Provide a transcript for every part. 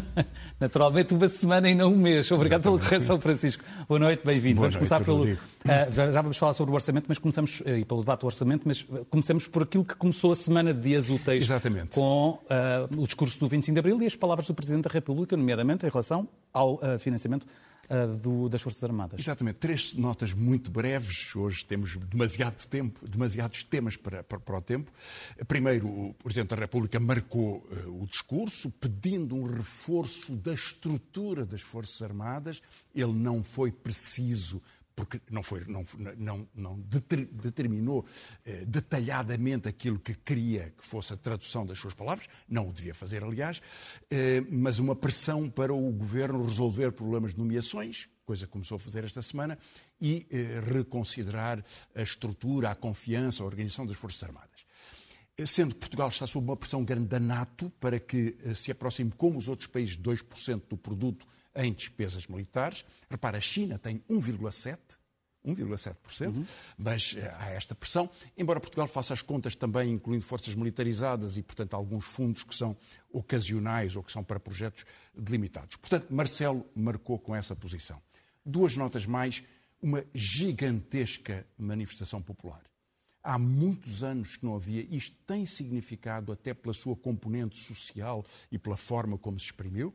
Naturalmente, uma semana e não um mês. Obrigado Exatamente. pela correção, Francisco. Boa noite, bem-vindo. Vamos noite, começar pelo. Uh, já, já, vamos falar sobre o orçamento, mas começamos, uh, e pelo debate do orçamento, mas começamos por aquilo que começou a semana de dias úteis. Exatamente. Com uh, o discurso do 25 de Abril e as palavras do Presidente da República, nomeadamente em relação ao financiamento uh, do, das Forças Armadas. Exatamente. Três notas muito breves. Hoje temos demasiado tempo, demasiados temas para, para, para o tempo. Primeiro, o Presidente da República marcou uh, o discurso pedindo um reforço da estrutura das Forças Armadas. Ele não foi preciso porque não, foi, não, não, não determinou eh, detalhadamente aquilo que queria que fosse a tradução das suas palavras, não o devia fazer, aliás, eh, mas uma pressão para o governo resolver problemas de nomeações, coisa que começou a fazer esta semana, e eh, reconsiderar a estrutura, a confiança, a organização das Forças Armadas. Eh, sendo que Portugal está sob uma pressão grande da NATO para que eh, se aproxime, como os outros países, de 2% do produto em despesas militares. Repara, a China tem 1,7%. 1,7%, uhum. mas eh, há esta pressão, embora Portugal faça as contas também incluindo forças militarizadas e, portanto, alguns fundos que são ocasionais ou que são para projetos delimitados. Portanto, Marcelo marcou com essa posição. Duas notas mais, uma gigantesca manifestação popular. Há muitos anos que não havia, isto tem significado até pela sua componente social e pela forma como se exprimiu.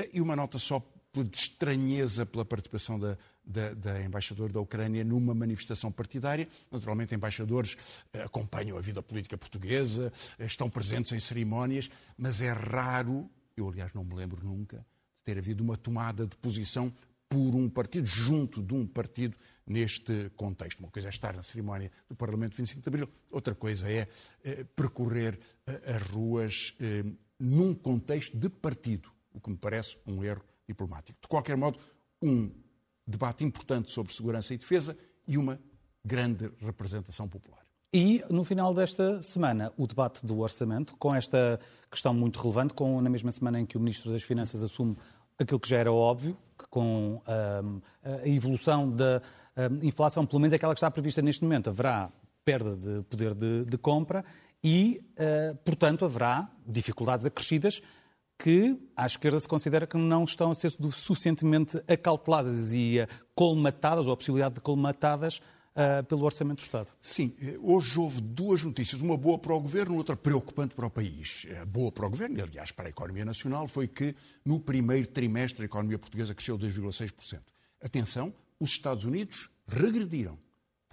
Eh, e uma nota só de estranheza pela participação da, da, da, embaixadora da Ucrânia numa manifestação partidária. Naturalmente, embaixadores eh, acompanham a vida política portuguesa, eh, estão presentes em cerimónias, mas é raro, eu aliás não me lembro nunca, de ter havido uma tomada de posição por um partido, junto de um partido, neste contexto. Uma coisa é estar na cerimónia do Parlamento 25 de Abril, outra coisa é percorrer as ruas num contexto de partido o que me parece um erro diplomático. De qualquer modo, um debate importante sobre segurança e defesa e uma grande representação popular. E, no final desta semana, o debate do orçamento, com esta questão muito relevante, com, na mesma semana em que o Ministro das Finanças assume aquilo que já era óbvio, com um, a evolução da um, inflação, pelo menos aquela que está prevista neste momento, haverá perda de poder de, de compra e, uh, portanto, haverá dificuldades acrescidas que à esquerda se considera que não estão a ser suficientemente acauteladas e colmatadas, ou a possibilidade de colmatadas, uh, pelo Orçamento do Estado. Sim, eh, hoje houve duas notícias, uma boa para o Governo, outra preocupante para o país. A boa para o Governo, e aliás para a economia nacional, foi que no primeiro trimestre a economia portuguesa cresceu 2,6%. Atenção, os Estados Unidos regrediram.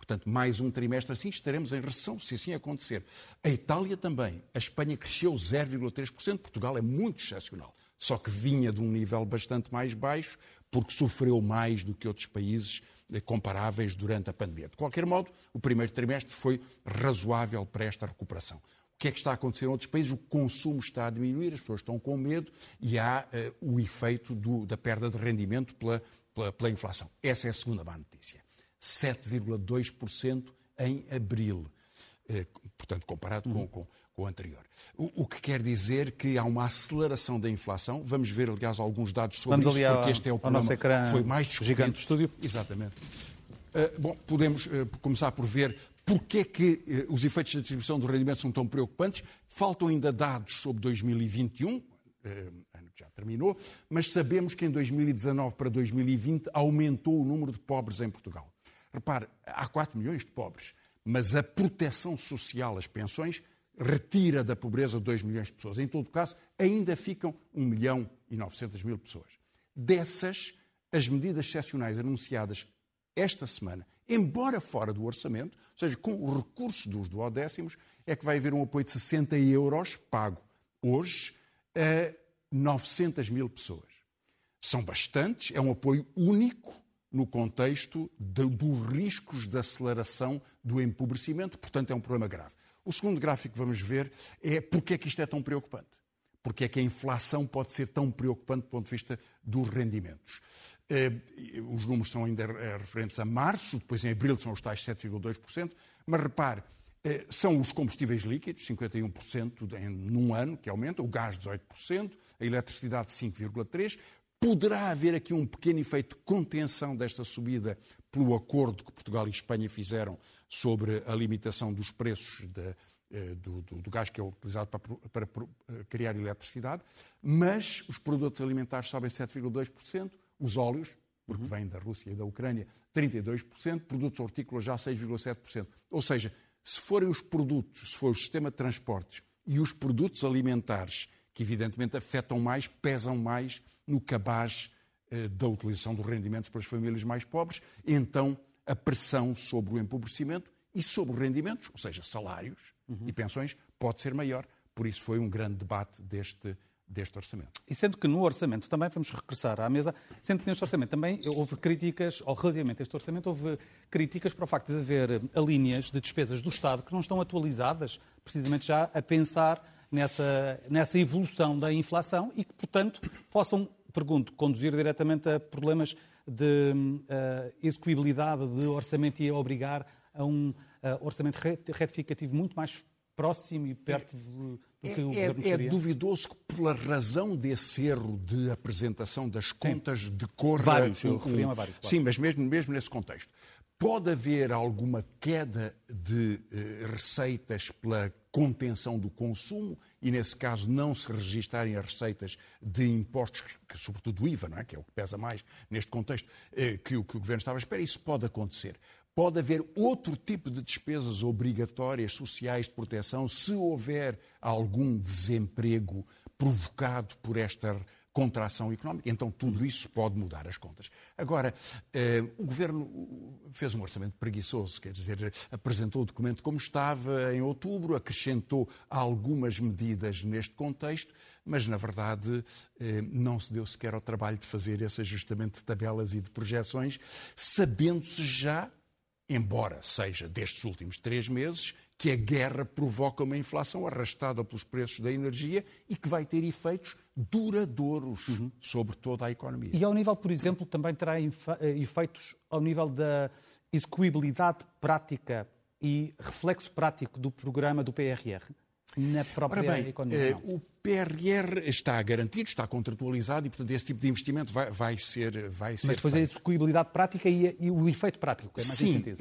Portanto, mais um trimestre assim, estaremos em recessão, se assim acontecer. A Itália também. A Espanha cresceu 0,3%. Portugal é muito excepcional. Só que vinha de um nível bastante mais baixo, porque sofreu mais do que outros países eh, comparáveis durante a pandemia. De qualquer modo, o primeiro trimestre foi razoável para esta recuperação. O que é que está a acontecer em outros países? O consumo está a diminuir, as pessoas estão com medo e há uh, o efeito do, da perda de rendimento pela, pela, pela inflação. Essa é a segunda má notícia. 7,2% em abril. Eh, portanto, comparado com, com, com, o anterior. O, o, que quer dizer que há uma aceleração da inflação. Vamos ver, aliás, alguns dados sobre Vamos isso, porque este é o problema que foi mais discutido. Gigante do estúdio. Exatamente. Uh, bom, podemos uh, começar por ver porque é que uh, os efeitos da distribuição do rendimento são tão preocupantes. Faltam ainda dados sobre 2021, ano que já terminou, mas sabemos que em 2019 para 2020 aumentou o número de pobres em Portugal. Repare, há 4 milhões de pobres, mas a proteção social, as pensões, retira da pobreza 2 milhões de pessoas. Em todo caso, ainda ficam 1 milhão e 900 mil pessoas. Dessas, as medidas excepcionais anunciadas esta semana, embora fora do orçamento, ou seja, com os recursos dos duodécimos, é que vai haver um apoio de 60 euros pago hoje a 900 mil pessoas. São bastantes, é um apoio único no contexto de, dos riscos de aceleração do empobrecimento, portanto é um problema grave. O segundo gráfico que vamos ver é porque é que isto é tão preocupante. Porque é que a inflação pode ser tão preocupante do ponto de vista dos rendimentos. Eh, os números são ainda eh, referentes a março, depois em abril são os tais 7,2%, mas repare, eh, são os combustíveis líquidos, 51% em, num ano que aumenta, o gás 18%, a eletricidade 5,3%, Poderá haver aqui um pequeno efeito de contenção desta subida pelo acordo que Portugal e Espanha fizeram sobre a limitação dos preços de, eh, do, do, do, gás que é utilizado para, para, eh, criar eletricidade, mas os produtos alimentares sobem 7,2%, os óleos, porque uhum. vêm da Rússia e da Ucrânia, 32%, produtos hortícolas já 6,7%. Ou seja, se forem os produtos, se for o sistema de transportes e os produtos alimentares que evidentemente afetam mais, pesam mais no cabaz eh, da utilização dos rendimentos pelas famílias mais pobres, então a pressão sobre o empobrecimento e sobre os rendimentos, ou seja, salários uhum. e pensões, pode ser maior. Por isso foi um grande debate deste, deste orçamento. E sendo que no orçamento, também vamos regressar à mesa, sendo que neste orçamento também houve críticas, ou relativamente a este orçamento, houve críticas para o facto de haver linhas de despesas do Estado que não estão atualizadas, precisamente já a pensar nessa, nessa evolução da inflação e que, portanto, possam, pergunto, conduzir diretamente a problemas de uh, execuibilidade de orçamento e a obrigar a um uh, orçamento retificativo muito mais próximo e perto do, do que o é, governo é, é duvidoso que, pela razão desse erro de apresentação das contas, Sim. decorra... Vários, eu um, a vários. Claro. Sim, mas mesmo, mesmo nesse contexto. Pode haver alguma queda de eh, receitas pela contenção do consumo e, nesse caso, não se registarem as receitas de impostos, que, sobretudo o IVA, não é? que é o que pesa mais neste contexto, eh, que, que o Governo estava à espera. Isso pode acontecer. Pode haver outro tipo de despesas obrigatórias sociais de proteção se houver algum desemprego provocado por esta contração económica. Então tudo isso pode mudar as contas. Agora, eh, o Governo fez um orçamento preguiçoso, quer dizer, apresentou o documento como estava em outubro, acrescentou algumas medidas neste contexto, mas na verdade eh, não se deu sequer ao trabalho de fazer esse ajustamento de tabelas e de projeções, sabendo-se já embora seja destes últimos três meses, que a guerra provoca uma inflação arrastada pelos preços da energia e que vai ter efeitos duradouros uhum. sobre toda a economia. E ao nível, por exemplo, também terá eh, efeitos ao nível da execuibilidade prática e reflexo prático do programa do PRR? na própria Ora bem, economia. Eh, o PRR está garantido, está contratualizado e, portanto, esse tipo de investimento vai, vai ser, vai ser. Mas depois feito. a execuibilidade prática e, e, o efeito prático, é mais Sim, sentido.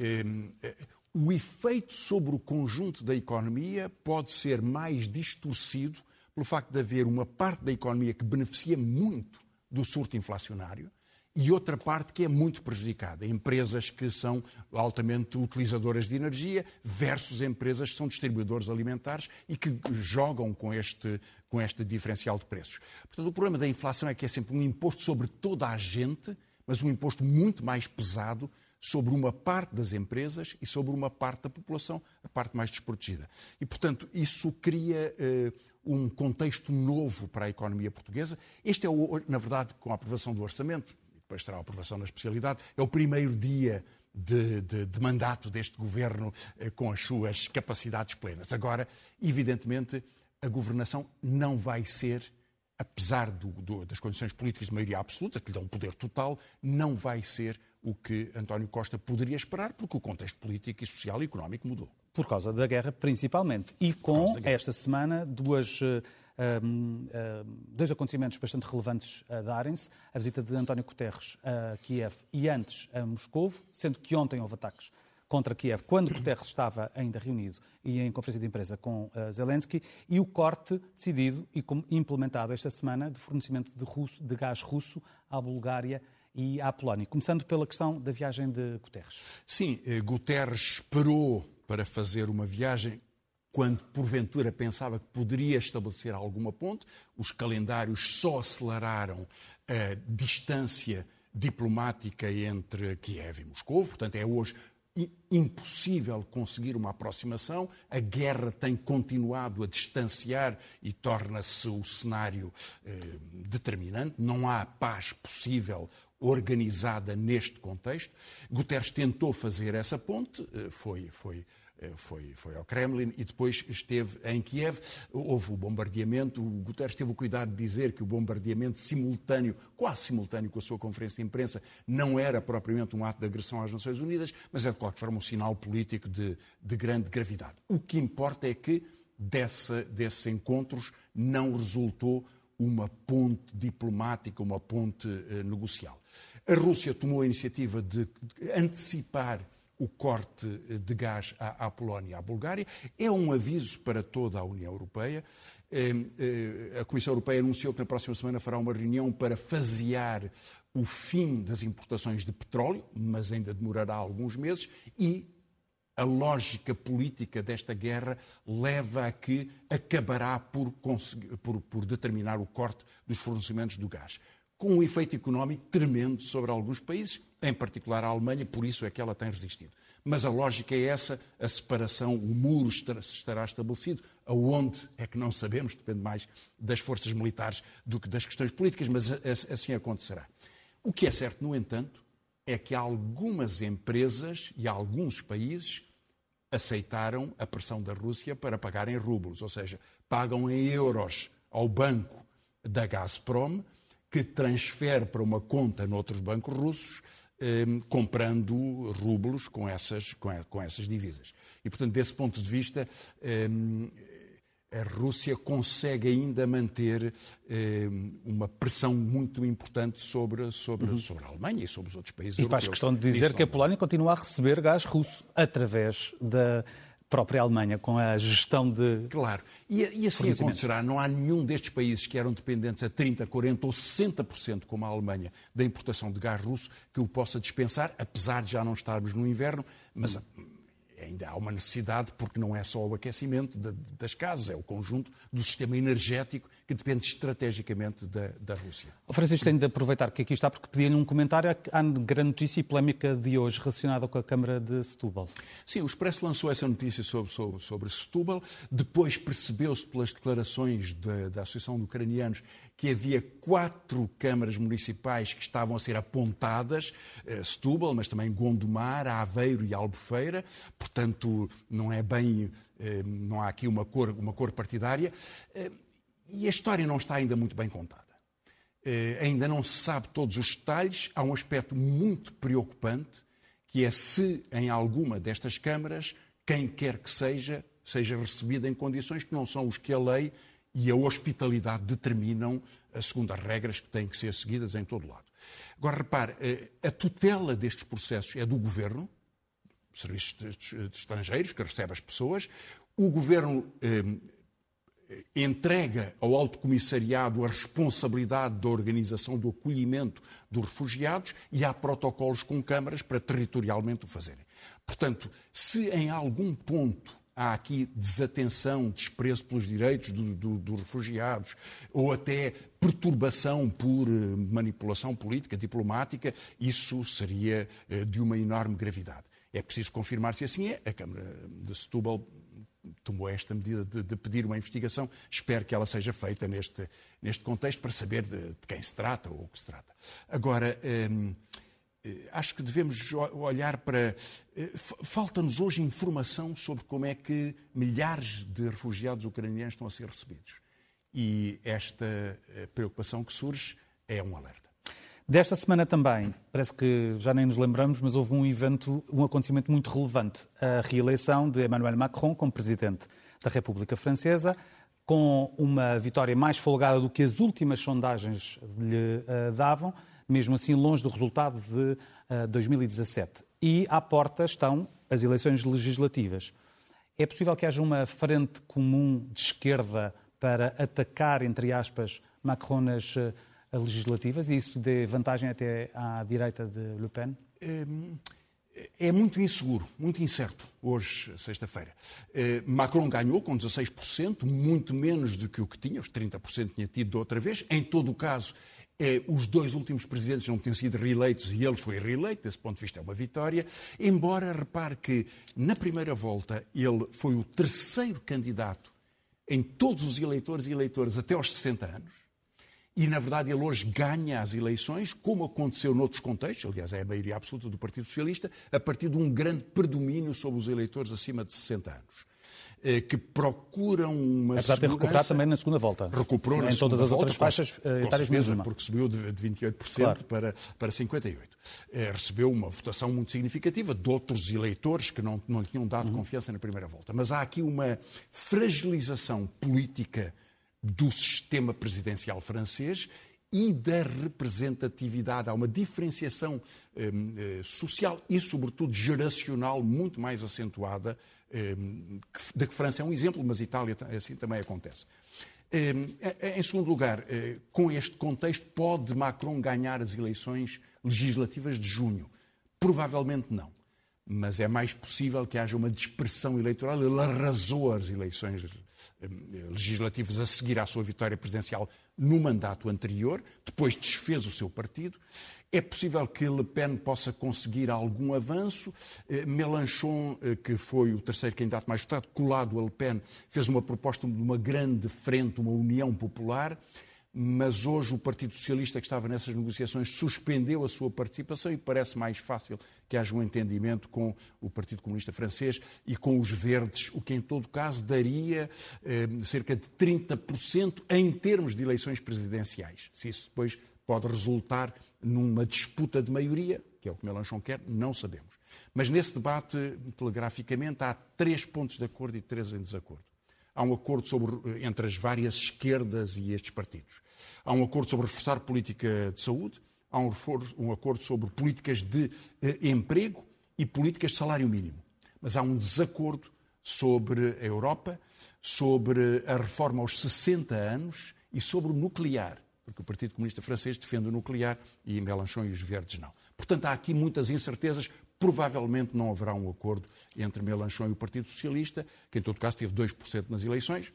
Eh, o efeito sobre o conjunto da economia pode ser mais distorcido pelo facto de haver uma parte da economia que beneficia muito do surto inflacionário e outra parte que é muito prejudicada. Empresas que são altamente utilizadoras de energia versus empresas que são distribuidores alimentares e que jogam com este, com este diferencial de preços. Portanto, o problema da inflação é que é sempre um imposto sobre toda a gente, mas um imposto muito mais pesado sobre uma parte das empresas e sobre uma parte da população, a parte mais desprotegida. E, portanto, isso cria uh, um contexto novo para a economia portuguesa. Este é, o, na verdade, com a aprovação do orçamento, depois terá a aprovação na especialidade, é o primeiro dia de, de, de, mandato deste governo eh, com as suas capacidades plenas. Agora, evidentemente, a governação não vai ser, apesar do, do, das condições políticas de maioria absoluta, que lhe dão um poder total, não vai ser o que António Costa poderia esperar, porque o contexto político e social e económico mudou. Por causa da guerra, principalmente. E com, esta semana, duas uh, um, dois acontecimentos bastante relevantes a darem-se. A visita de António Guterres a Kiev e antes a Moscou, sendo que ontem houve ataques contra Kiev, quando Guterres estava ainda reunido e em conferência de imprensa com uh, Zelensky, e o corte decidido e implementado esta semana de fornecimento de, russo, de gás russo à Bulgária e à Polónia. Começando pela questão da viagem de Guterres. Sim, eh, Guterres esperou para fazer uma viagem quando porventura pensava que poderia estabelecer alguma ponte, os calendários só aceleraram a distância diplomática entre Kiev e Moscou, portanto é hoje impossível conseguir uma aproximação, a guerra tem continuado a distanciar e torna-se o cenário eh, determinante, não há paz possível organizada neste contexto. Guterres tentou fazer essa ponte, eh, foi, foi foi, foi ao Kremlin e depois esteve em Kiev. Houve o bombardeamento. O Guterres teve o cuidado de dizer que o bombardeamento simultâneo, quase simultâneo com a sua conferência de imprensa, não era propriamente um ato de agressão às Nações Unidas, mas é de qualquer forma um sinal político de, de grande gravidade. O que importa é que dessa, desses encontros não resultou uma ponte diplomática, uma ponte eh, negocial. A Rússia tomou a iniciativa de antecipar o corte de gás à, à Polónia e à Bulgária. É um aviso para toda a União Europeia. A Comissão Europeia anunciou que na próxima semana fará uma reunião para fasear o fim das importações de petróleo, mas ainda demorará alguns meses, e a lógica política desta guerra leva a que acabará por, por, por, determinar o corte dos fornecimentos do gás, com um efeito económico tremendo sobre alguns países, em particular a Alemanha, por isso é que ela tem resistido. Mas a lógica é essa, a separação, o muro estará, estabelecido. Aonde é que não sabemos, depende mais das forças militares do que das questões políticas, mas assim acontecerá. O que é certo, no entanto, é que algumas empresas e alguns países aceitaram a pressão da Rússia para pagar em rublos, ou seja, pagam em euros ao banco da Gazprom, que transfere para uma conta noutros bancos russos, eh, comprando rublos com essas, com, com, essas divisas. E, portanto, desse ponto de vista, eh, a Rússia consegue ainda manter eh, uma pressão muito importante sobre, sobre, uhum. sobre a Alemanha e sobre os outros países e europeus. E faz questão de dizer que a Polónia continua a receber gás russo através da própria Alemanha, com a gestão de. Claro. E, e assim acontecerá. Não há nenhum destes países que eram dependentes a 30%, 40% ou 60%, como a Alemanha, da importação de gás russo, que o possa dispensar, apesar de já não estarmos no inverno, mas ainda há uma necessidade, porque não é só o aquecimento das casas, é o conjunto do sistema energético que depende estrategicamente da, da Rússia. O Francisco tem de aproveitar que aqui está, porque pedi-lhe um comentário à grande notícia e polémica de hoje relacionada com a Câmara de Setúbal. Sim, o Expresso lançou essa notícia sobre, sobre, sobre Setúbal, depois percebeu-se pelas declarações da, da Associação de Ucranianos que havia quatro câmaras municipais que estavam a ser apontadas, eh, Setúbal, mas também Gondomar, Aveiro e Albufeira, portanto não é bem, eh, não há aqui uma cor, uma cor partidária, eh, e a história não está ainda muito bem contada. Ainda não se sabe todos os detalhes, há um aspecto muito preocupante, que é se em alguma destas câmaras, quem quer que seja, seja recebida em condições que não são os que a lei e a hospitalidade determinam, segundo as regras que têm que ser seguidas em todo lado. Agora, repare, eh, a tutela destes processos é do Governo, serviços de estrangeiros, que recebe as pessoas. O Governo eh, entrega ao Alto Comissariado a responsabilidade da organização do acolhimento dos refugiados e há protocolos com câmaras para territorialmente o fazerem. Portanto, se em algum ponto há aqui desatenção, desprezo pelos direitos dos do, do refugiados, ou até perturbação por eh, manipulação política, diplomática, isso seria eh, de uma enorme gravidade. É preciso confirmar se assim é. A Câmara de Setúbal tomou esta medida de, de, pedir uma investigação. Espero que ela seja feita neste, neste contexto para saber de, de quem se trata ou o que se trata. Agora. Hum, acho que devemos olhar para. Eh, falta-nos hoje informação sobre como é que milhares de refugiados ucranianos estão a ser recebidos. E esta eh, preocupação que surge é um alerta. Desta semana também, parece que já nem nos lembramos, mas houve um evento, um acontecimento muito relevante. A reeleição de Emmanuel Macron como presidente da República Francesa, com uma vitória mais folgada do que as últimas sondagens lhe davam mesmo assim longe do resultado de uh, eh, 2017. E à porta estão as eleições legislativas. É possível que haja uma frente comum de esquerda para atacar, entre aspas, Macron nas uh, legislativas e isso dê vantagem até à direita de Le Pen? É, é muito inseguro, muito incerto, hoje, sexta-feira. Eh, Macron ganhou com 16%, muito menos do que o que tinha, os 30% tinha tido da outra vez. Em todo o caso, os dois últimos presidentes não tinham sido reeleitos e ele foi reeleito, desse ponto de vista é uma vitória. Embora repare que na primeira volta ele foi o terceiro candidato em todos os eleitores e eleitoras até aos 60 anos. E, na verdade, ele hoje ganha as eleições, como aconteceu noutros contextos, aliás, é a maioria absoluta do Partido Socialista, a partir de um grande predomínio sobre os eleitores acima de 60 anos. Eh, que procuram uma Apesar de ter recuperado também na segunda volta. Recuperou na em todas as outras faixas eh, etárias mesmo. Porque subiu de 28% claro. para, para 58%. É, recebeu uma votação muito significativa de outros eleitores que não, não lhe tinham dado uhum. confiança na primeira volta. Mas há aqui uma fragilização política do sistema presidencial francês e da representatividade. Há uma diferenciação eh, eh, social e, sobretudo, geracional muito mais acentuada, eh, da que França é um exemplo, mas Itália assim também acontece. Em segundo lugar, com este contexto, pode Macron ganhar as eleições legislativas de junho? Provavelmente não. Mas é mais possível que haja uma dispersão eleitoral. Ele arrasou as eleições legislativas a seguir à sua vitória presidencial no mandato anterior, depois desfez o seu partido. É possível que Le Pen possa conseguir algum avanço. Eh, Mélenchon, eh, que foi o terceiro candidato mais votado, colado a Le Pen, fez uma proposta de uma grande frente, uma união popular mas hoje o Partido Socialista, que estava nessas negociações, suspendeu a sua participação e parece mais fácil que haja um entendimento com o Partido Comunista Francês e com os Verdes, o que em todo caso daria eh, cerca de 30% em termos de eleições presidenciais. Se isso depois pode resultar numa disputa de maioria, que é o que Melanchon quer, não sabemos. Mas nesse debate, telegraficamente, há três pontos de acordo e três em desacordo. Há um acordo sobre, entre as várias esquerdas e estes partidos. Há um acordo sobre reforçar política de saúde, há um, um acordo sobre políticas de eh, emprego e políticas de salário mínimo. Mas há um desacordo sobre a Europa, sobre a reforma aos 60 anos e sobre o nuclear, porque o Partido Comunista Francês defende o nuclear e Mélenchon e os Verdes não. Portanto, há aqui muitas incertezas provavelmente não haverá um acordo entre Melanchon e o Partido Socialista, que em todo caso teve 2% nas eleições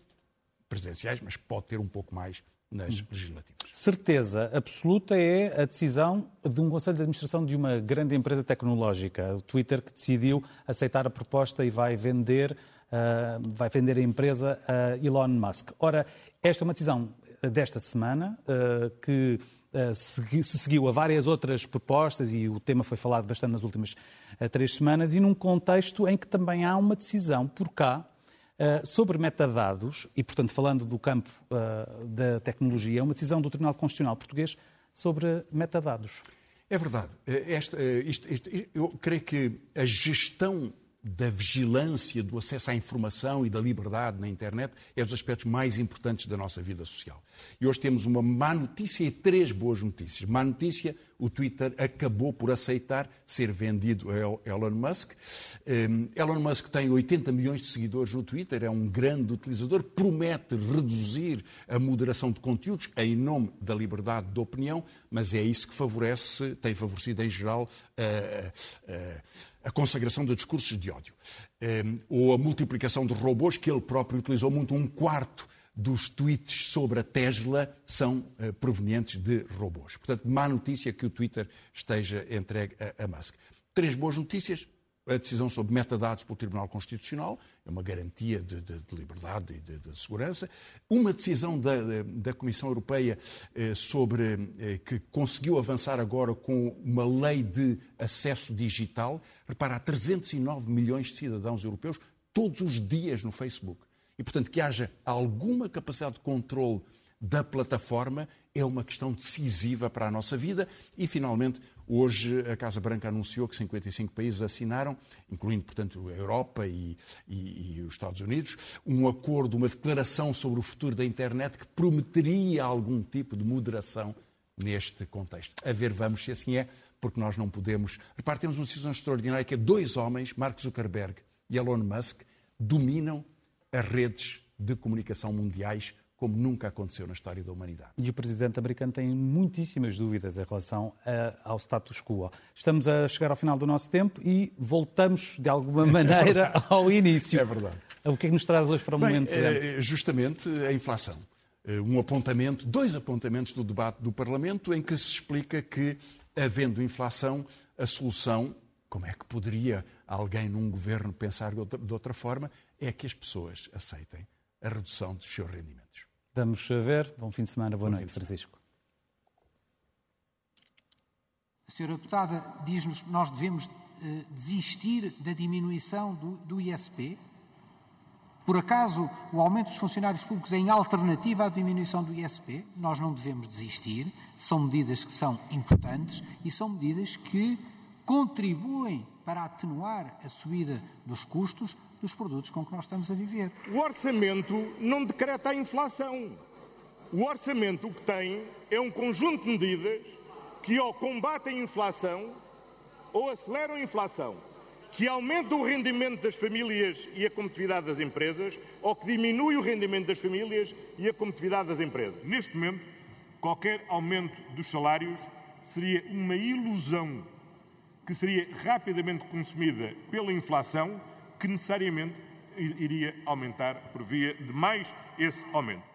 presidenciais, mas pode ter um pouco mais nas legislativas. Certeza absoluta é a decisão de um Conselho de Administração de uma grande empresa tecnológica, o Twitter, que decidiu aceitar a proposta e vai vender, uh, vai vender a empresa a Elon Musk. Ora, esta é uma decisão desta semana uh, que eh, se seguiu a várias outras propostas e o tema foi falado bastante nas últimas eh, três semanas e num contexto em que também há uma decisão por cá eh, sobre metadados e, portanto, falando do campo da tecnologia, uma decisão do Tribunal Constitucional Português sobre metadados. É verdade. Esta, eu creio que a gestão da vigilância, do acesso à informação e da liberdade na internet é dos aspectos mais importantes da nossa vida social. E hoje temos uma má notícia e três boas notícias. Má notícia, o Twitter acabou por aceitar ser vendido a Elon Musk. Um, Elon Musk tem 80 milhões de seguidores no Twitter, é um grande utilizador, promete reduzir a moderação de conteúdos em nome da liberdade de opinião, mas é isso que favorece, tem favorecido em geral a, a a consagração de discursos de ódio. Ehm, ou a multiplicação de robôs, que ele próprio utilizou muito, um quarto dos tweets sobre a Tesla são uh, provenientes de robôs. Portanto, má notícia que o Twitter esteja entregue a, a Musk. Três boas notícias a decisão sobre metadados pelo Tribunal Constitucional, é uma garantia de, de, de liberdade e de, de, segurança. Uma decisão da, da Comissão Europeia eh, sobre eh, que conseguiu avançar agora com uma lei de acesso digital. Repara, há 309 milhões de cidadãos europeus todos os dias no Facebook. E, portanto, que haja alguma capacidade de controle da plataforma é uma questão decisiva para a nossa vida. E, finalmente, hoje a Casa Branca anunciou que 55 países assinaram, incluindo, portanto, a Europa e, e, e, os Estados Unidos, um acordo, uma declaração sobre o futuro da internet que prometeria algum tipo de moderação neste contexto. A ver, vamos se assim é, porque nós não podemos. Repare, temos uma situação extraordinária que é dois homens, Mark Zuckerberg e Elon Musk, dominam as redes de comunicação mundiais como nunca aconteceu na história da humanidade. E o presidente americano tem muitíssimas dúvidas em relação a, ao status quo. Estamos a chegar ao final do nosso tempo e voltamos, de alguma maneira, ao início. É verdade. O que é que nos traz hoje para o Bem, momento? É, justamente a inflação. Eh, um apontamento, dois apontamentos do debate do Parlamento em que se explica que, havendo inflação, a solução, como é que poderia alguém num governo pensar de outra forma, é que as pessoas aceitem a redução dos seus rendimentos. Vamos ver. Bom fim de semana. Boa Bom noite, Francisco. A senhora deputada diz-nos que nós devemos eh, desistir da diminuição do, do ISP. Por acaso, o aumento dos funcionários públicos é em alternativa à diminuição do ISP? Nós não devemos desistir. São medidas que são importantes e são medidas que contribuem para atenuar a subida dos custos dos produtos com que nós estamos a viver. O orçamento não decreta a inflação. O orçamento o que tem é um conjunto de medidas que ou combatem a inflação ou aceleram a inflação, que aumentam o rendimento das famílias e a competitividade das empresas ou que diminui o rendimento das famílias e a competitividade das empresas. Neste momento, qualquer aumento dos salários seria uma ilusão que seria rapidamente consumida pela inflação, que necessariamente iria aumentar por via de mais esse aumento.